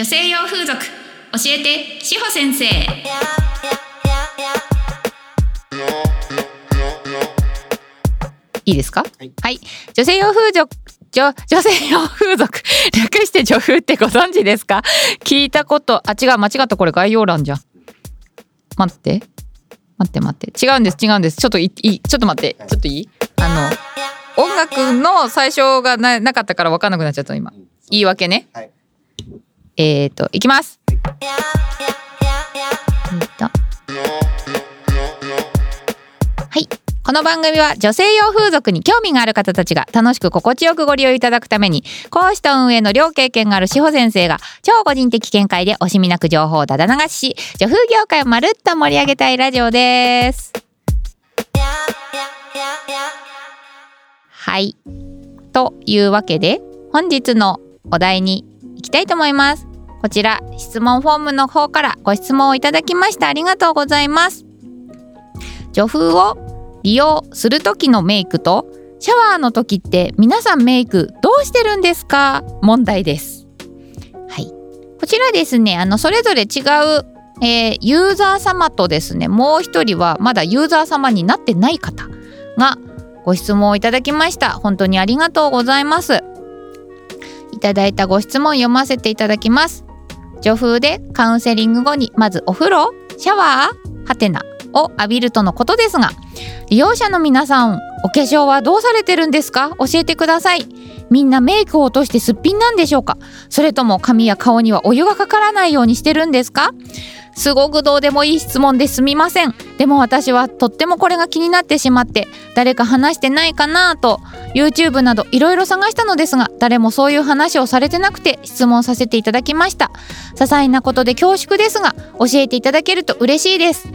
女性用風俗。教えて志保先生。いいですか？はい、女性用風俗女女性用風俗。略して女風ってご存知ですか？聞いたことあ違う間違ったこれ概要欄じゃん。待って。待って待って。違うんです違うんです。ちょっといいいちょっと待って。ちょっといい？あの音楽の最初がななかったから分かんなくなっちゃった今。言い訳ね。はいえーといきますえーとはいこの番組は女性用風俗に興味がある方たちが楽しく心地よくご利用いただくために講師と運営の両経験がある志保先生が超個人的見解で惜しみなく情報をだだ流しし女風業界をまるっと盛り上げたいラジオです。はい。というわけで本日のお題に行きたいと思います。こちら質問フォームの方からご質問をいただきましたありがとうございます。女風を利用する時のメイクとシャワーの時って皆さんメイクどうしてるんですか？問題です。はい。こちらですね、あのそれぞれ違う、えーユーザー様とですね、もう一人はまだユーザー様になってない方がご質問をいただきました。本当にありがとうございます。いただいたご質問読ませていただきます。女風でカウンセリング後にまずお風呂、シャワー、はてなを浴びるとのことですが、利用者の皆さんお化粧はどうされてるんですか？教えてください。みんなメイクを落としてすっぴんなんでしょうか？それとも髪や顔にはお湯がかからないようにしてるんですか？すごくどうでもいい質問ですみません。でも私はとってもこれが気になってしまって誰か話してないかなと YouTube などいろいろ探したのですが誰もそういう話をされてなくて質問させていただきました。些細なことで恐縮ですが教えていただけると嬉しいです。っ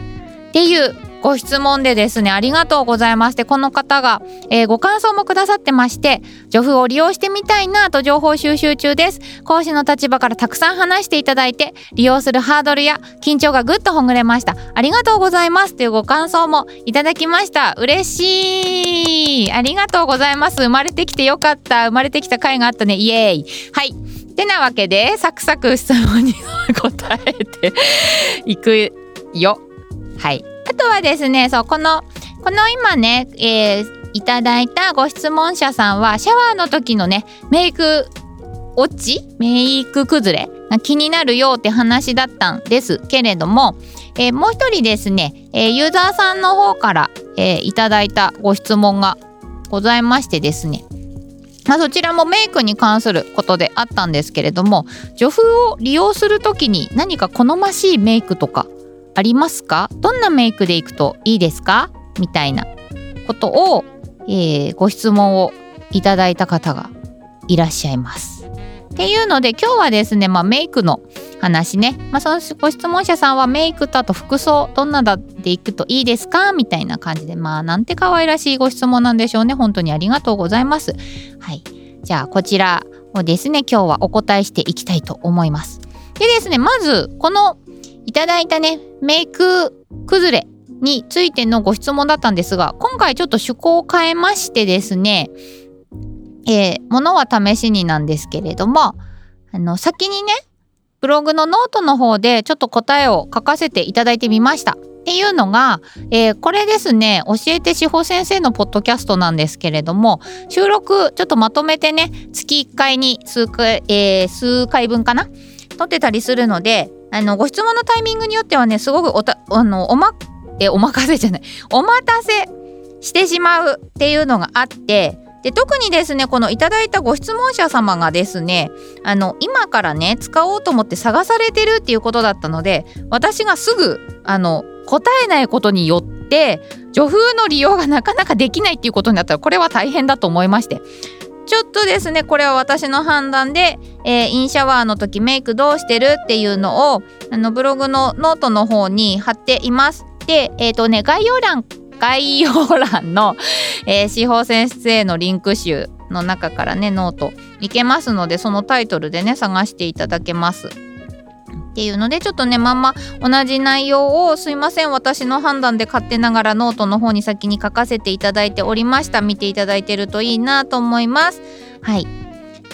ていうご質問でですねありがとうございますでこの方が、えーご感想もくださってまして女風を利用してみたいなと情報収集中です。講師の立場からたくさん話していただいて利用するハードルや緊張がぐっとほぐれました。ありがとうございますというご感想もいただきました。嬉しい。ありがとうございます。生まれてきてよかった。生まれてきた回があったね。イエーイ。はい。てなわけでサクサク質問に答えていくよ。はい。あとはですね、そう、この、この今ね、えーいただいたご質問者さんは、シャワーの時のね、メイク落ちメイク崩れ？が気になるよって話だったんです。けれども、えーもう一人ですね、えーユーザーさんの方から、えーいただいたご質問がございましてですね、まあ、そちらもメイクに関することであったんですけれども女風を利用する時に何か好ましいメイクとかありますか？どんなメイクでいくといいですか？みたいなことを、えーご質問をいただいた方がいらっしゃいます。っていうので今日はですね、まあ、メイクの話ね、まあ、そのご質問者さんはメイクとあと服装どんなだでいくといいですか？みたいな感じでまあなんて可愛らしいご質問なんでしょうね本当にありがとうございます。はい、じゃあこちらをですね今日はお答えしていきたいと思います。でですねまずこのいただいたねメイク崩れについてのご質問だったんですが今回ちょっと趣向を変えましてですねえー、ものは試しになんですけれどもあの先にねブログのノートの方でちょっと答えを書かせていただいてみました。っていうのが、えーこれですね教えて志保先生のポッドキャストなんですけれども収録ちょっとまとめてね月1回に数回、えー数回分かな撮ってたりするのであのご質問のタイミングによってはねすごくおたあのおまえお任せじゃない。お待たせしてしまうっていうのがあってで特にですねこのいただいたご質問者様がですねあの今からね使おうと思って探されてるっていうことだったので私がすぐあの答えないことによって女風の利用がなかなかできないっていうことになったらこれは大変だと思いましてちょっとですねこれは私の判断で、えーインシャワーの時メイクどうしてるっていうのをあのブログのノートの方に貼っています。でえっ、とね概要欄概要欄の、えー、志保先生へのリンク集の中からねノートいけますのでそのタイトルでね探していただけます。っていうのでちょっとねまんま同じ内容をすいません。私の判断で勝手ながらノートの方に先に書かせていただいておりました。見ていただいてるといいなと思います。はい。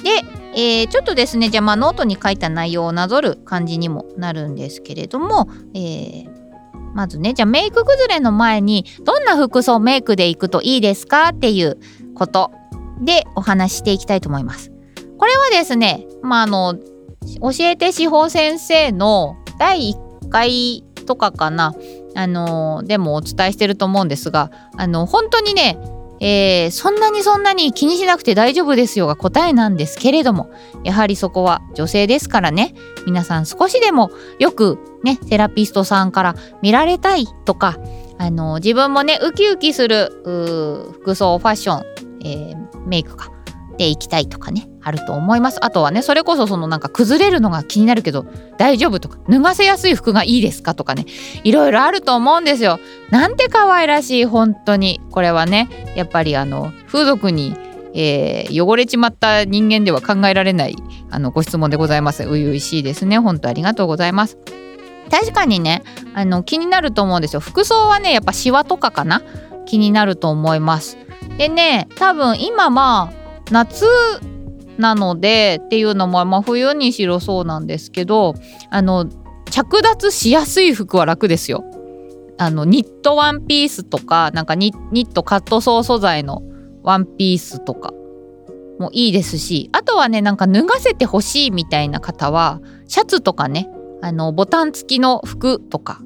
でえー、ちょっとですねじゃあまあノートに書いた内容をなぞる感じにもなるんですけれども、えー、まずねじゃあメイク崩れの前にどんな服装メイクでいくといいですかっていうことでお話ししていきたいと思います。これはですねまああの教えて司法先生の第1回とかかな。あのでもお伝えしてると思うんですがあの本当にねえー、そんなにそんなに気にしなくて大丈夫ですよが答えなんですけれどもやはりそこは女性ですからね。皆さん少しでもよくねセラピストさんから見られたいとかあの自分もねウキウキする服装ファッション、えー、メイクか。でいきたいとかねあると思います。あとはねそれこそそのなんか崩れるのが気になるけど大丈夫とか脱がせやすい服がいいですかとかねいろいろあると思うんですよ。なんて可愛らしい本当に。これはねやっぱりあの風俗にえー、汚れちまった人間では考えられないあのご質問でございます。初々しいですね。本当ありがとうございます。確かにねあの気になると思うんですよ。服装はねやっぱシワとかかな？気になると思います。でね多分今まあ夏なのでっていうのも、まあ、冬にしろそうなんですけどあの着脱しやすい服は楽ですよ。あのニットワンピースとかなんかニットカットソー素材のワンピースとかもいいですしあとはねなんか脱がせてほしいみたいな方はシャツとかねあのボタン付きの服とか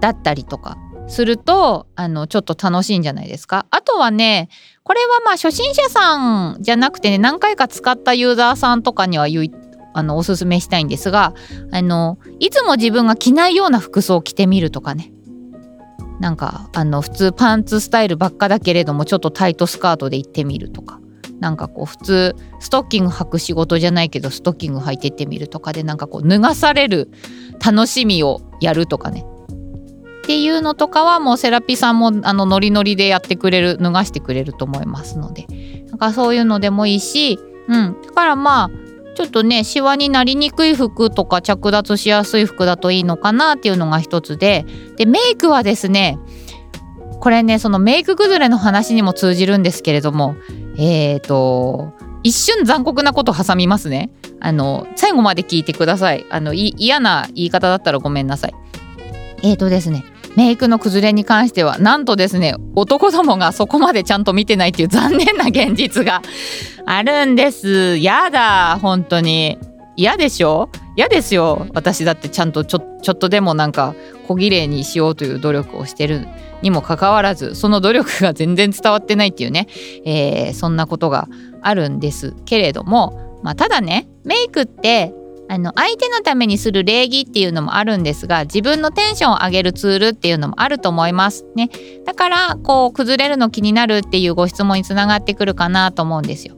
だったりとかするとあのちょっと楽しいんじゃないですか？あとはねこれはまあ初心者さんじゃなくてね何回か使ったユーザーさんとかにはあのおすすめしたいんですがあのいつも自分が着ないような服装を着てみるとかね。なんかあの普通パンツスタイルばっかだけれどもちょっとタイトスカートで行ってみるとか。なんかこう普通ストッキング履く仕事じゃないけどストッキング履いてってみるとかでなんかこう脱がされる楽しみをやるとかね。っていうのとかはもうセラピーさんもあのノリノリでやってくれる脱がしてくれると思いますのでなんかそういうのでもいいし、うん、だからまあちょっとねシワになりにくい服とか着脱しやすい服だといいのかなっていうのが一つででメイクはですねこれねそのメイク崩れの話にも通じるんですけれどもえっ、ー、と一瞬残酷なこと挟みますね。あの最後まで聞いてください。あの嫌な言い方だったらごめんなさい。えーとですねメイクの崩れに関してはなんとですね男どもがそこまでちゃんと見てないっていう残念な現実があるんです。やだ本当に。嫌でしょ？嫌ですよ。私だってちゃんとちょちょっとでもなんか小綺麗にしようという努力をしてるにもかかわらずその努力が全然伝わってないっていうね、えー、そんなことがあるんですけれども、まあ、ただねメイクってあの相手のためにする礼儀っていうのもあるんですが自分のテンションを上げるツールっていうのもあると思います。ね。だからこう崩れるの気になるっていうご質問につながってくるかなと思うんですよ。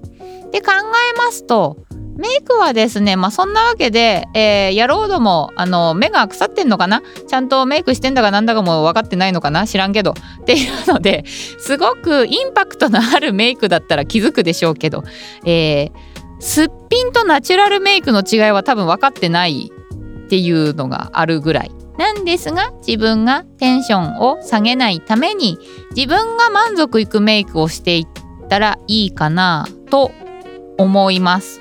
で考えますとメイクはですねまあそんなわけで、えー、野郎どもあの目が腐ってんのかな？ちゃんとメイクしてんだかなんだかも分かってないのかな？知らんけど。っていうのですごくインパクトのあるメイクだったら気づくでしょうけど、えーすっぴんとナチュラルメイクの違いは多分分かってないっていうのがあるぐらい。なんですが自分がテンションを下げないために自分が満足いくメイクをしていったらいいかなと思います。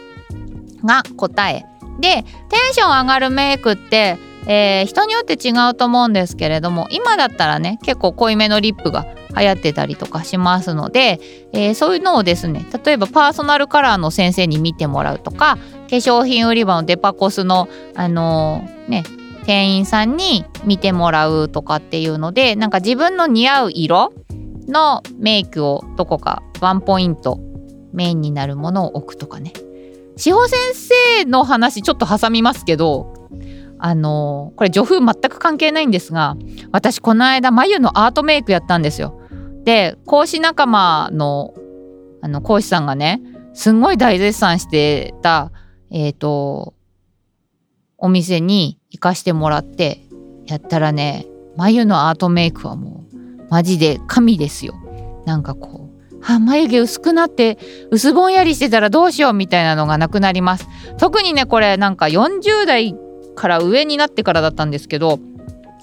が答え。でテンション上がるメイクってえー、人によって違うと思うんですけれども今だったらね結構濃いめのリップが流行ってたりとかしますので、えー、そういうのをですね例えばパーソナルカラーの先生に見てもらうとか化粧品売り場のデパコスのあのー、ね店員さんに見てもらうとかっていうのでなんか自分の似合う色のメイクをどこかワンポイントメインになるものを置くとかね志保先生の話ちょっと挟みますけどあのこれ女風全く関係ないんですが私この間眉のアートメイクやったんですよ。で講師仲間のあの講師さんがねすんごい大絶賛してたえっ、ー、とお店に行かしてもらってやったらね眉のアートメイクはもうマジで神ですよ。なんかこうあ眉毛薄くなって薄ぼんやりしてたらどうしようみたいなのがなくなります。特にねこれなんか40代から上になってからだったんですけど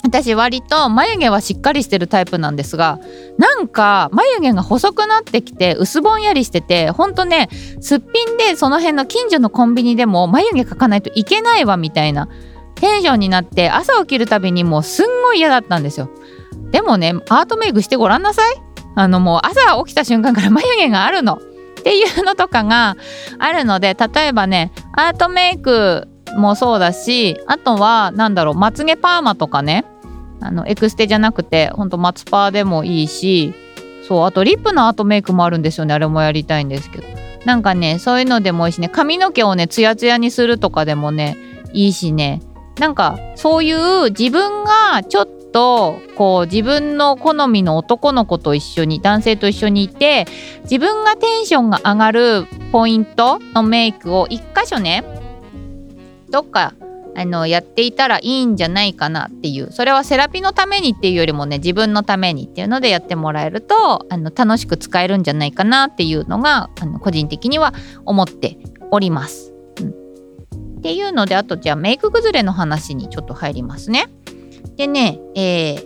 私割と眉毛はしっかりしてるタイプなんですがなんか眉毛が細くなってきて薄ぼんやりしててほんとねすっぴんでその辺の近所のコンビニでも眉毛描かないといけないわみたいなテンションになって朝起きるたびにもうすんごい嫌だったんですよ。でもねアートメイクしてごらんなさい。あのもう朝起きた瞬間から 眉毛があるの。っていうのとかがあるので例えばねアートメイクもそうだしあとはなんだろうまつげパーマとかね。あのエクステじゃなくてほんとマツパーでもいいしそうあとリップのアートメイクもあるんですよねあれもやりたいんですけど。なんかねそういうのでもいいしね髪の毛をねツヤツヤにするとかでもねいいしね。なんかそういう自分がちょっとこう自分の好みの男の子と一緒に男性と一緒にいて自分がテンションが上がるポイントのメイクを一箇所ねどっかあのやっていたらいいんじゃないかなっていうそれはセラピーのためにっていうよりもね自分のためにっていうのでやってもらえるとあの楽しく使えるんじゃないかなっていうのがあの個人的には思っております。うん、っていうのであとじゃあメイク崩れの話にちょっと入りますね。でね、えー、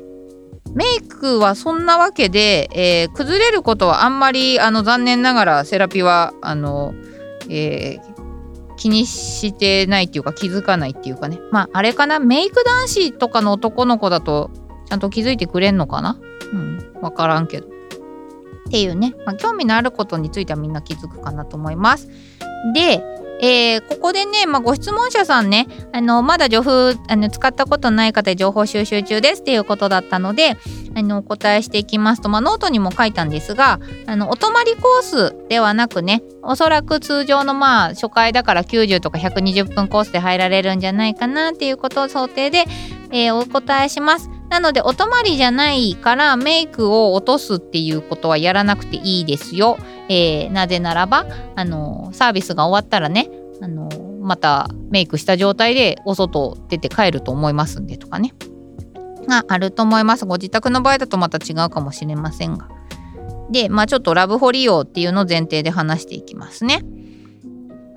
メイクはそんなわけで、えー、崩れることはあんまりあの残念ながらセラピーはあの、えー、気にしてないっていうか気づかないっていうかね。まああれかな？メイク男子とかの男の子だとちゃんと気づいてくれんのかな？うん分からんけど。っていうね、まあ、興味のあることについてはみんな気づくかなと思います。でえー、ここでね、まあ、ご質問者さんね、あの、まだ情報、あの、使ったことない方で情報収集中ですっていうことだったので、あの、お答えしていきますと、まあ、ノートにも書いたんですが、あの、お泊まりコースではなくね、おそらく通常のまあ、初回だから90とか120分コースで入られるんじゃないかなっていうことを想定で、えー、お答えします。なのでお泊まりじゃないからメイクを落とすっていうことはやらなくていいですよ。えー、なぜならばあのサービスが終わったらねあのまたメイクした状態でお外出て帰ると思いますんでとかね。があると思います。ご自宅の場合だとまた違うかもしれませんが。でまあちょっとラブホ利用っていうのを前提で話していきますね。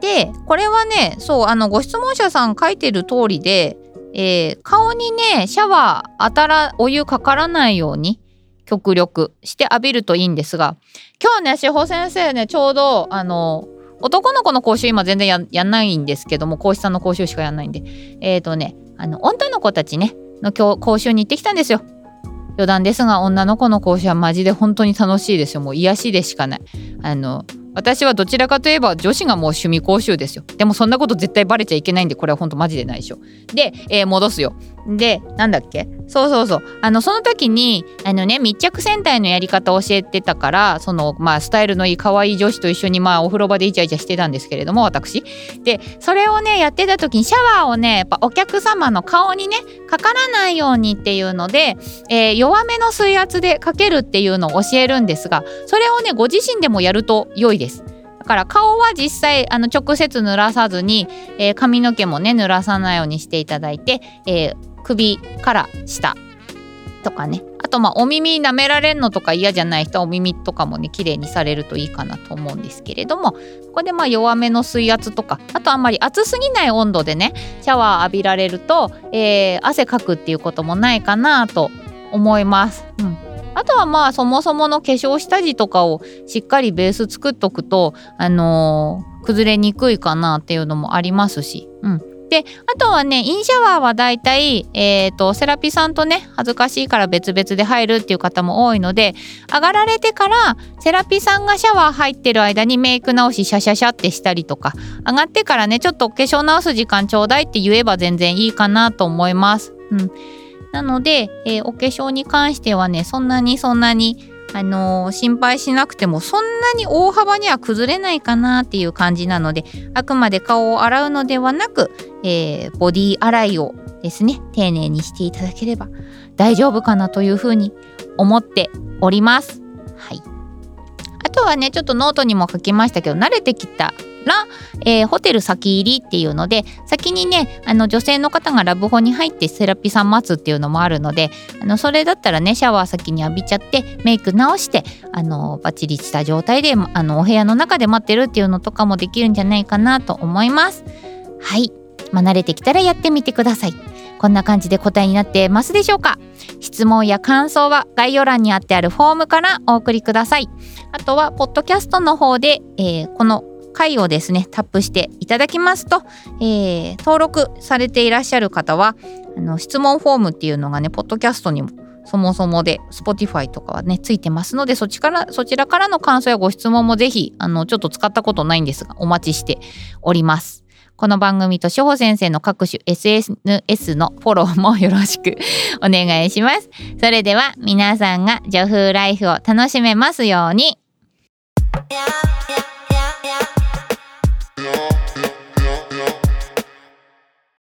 でこれはねそうあのご質問者さん書いてる通りで、えー、顔にねシャワー当たらお湯かからないように極力して浴びるといいんですが今日ね志保先生ねちょうどあの男の子の講習今全然ややんないんですけども講師さんの講習しかやんないんでえっ、ー、とねあの女の子たちねの今日講習に行ってきたんですよ。余談ですが女の子の講習はマジで本当に楽しいですよ。もう癒しでしかない。あの私はどちらかといえば女子がもう趣味講習ですよ。でもそんなこと絶対バレちゃいけないんでこれは本当マジでないでしょ。で、えー、戻すよ。でなんだっけ？そうそうそう。あのその時にあのね密着戦隊のやり方を教えてたからそのまあスタイルのいい可愛い女子と一緒にまあお風呂場でイチャイチャしてたんですけれども私。でそれをねやってた時にシャワーをねやっぱお客様の顔にねかからないようにっていうので、えー、弱めの水圧でかけるっていうのを教えるんですがそれをねご自身でもやると良いです。だから顔は実際あの直接濡らさずに、えー、髪の毛もね濡らさないようにしていただいて、えー、首から下とかね。あとまあお耳舐められるのとか嫌じゃない人はお耳とかもね綺麗にされるといいかなと思うんですけれども。ここでまあ弱めの水圧とかあとあんまり熱すぎない温度でねシャワー浴びられると、えー、汗かくっていうこともないかなと思います。うん。あとはまあそもそもの化粧下地とかをしっかりベース作っとくとあのー、崩れにくいかなっていうのもありますし、うん、であとはねインシャワーはだいたい、えーと、セラピさんとね恥ずかしいから別々で入るっていう方も多いので上がられてからセラピさんがシャワー入ってる間にメイク直しシャシャシャってしたりとか上がってからねちょっと化粧直す時間ちょうだいって言えば全然いいかなと思います。うん、なので、えー、お化粧に関してはねそんなにそんなにあのー、心配しなくてもそんなに大幅には崩れないかなっていう感じなのであくまで顔を洗うのではなく、えー、ボディ洗いをですね丁寧にしていただければ大丈夫かなというふうに思っております。はい、あとはねちょっとノートにも書きましたけど慣れてきたら、えー、ホテル先入りっていうので先にねあの女性の方がラブホに入ってセラピーさん待つっていうのもあるのであのそれだったらねシャワー先に浴びちゃってメイク直してあのバッチリした状態であのお部屋の中で待ってるっていうのとかもできるんじゃないかなと思います。はい、まあ、慣れてきたらやってみてください。こんな感じで答えになってますでしょうか？質問や感想は概要欄にあってあるフォームからお送りくださいあとはポッドキャストの方で、えー、この回をですねタップしていただきますと、えー、登録されていらっしゃる方はあの質問フォームっていうのがねポッドキャストにもそもそもで Spotify とかはねついてますのでそちからそちらからの感想やご質問もぜひあのちょっと使ったことないんですがお待ちしております。この番組と志保先生の各種 SNS のフォローもよろしく お願いします。それでは皆さんがジョフライフを楽しめますように。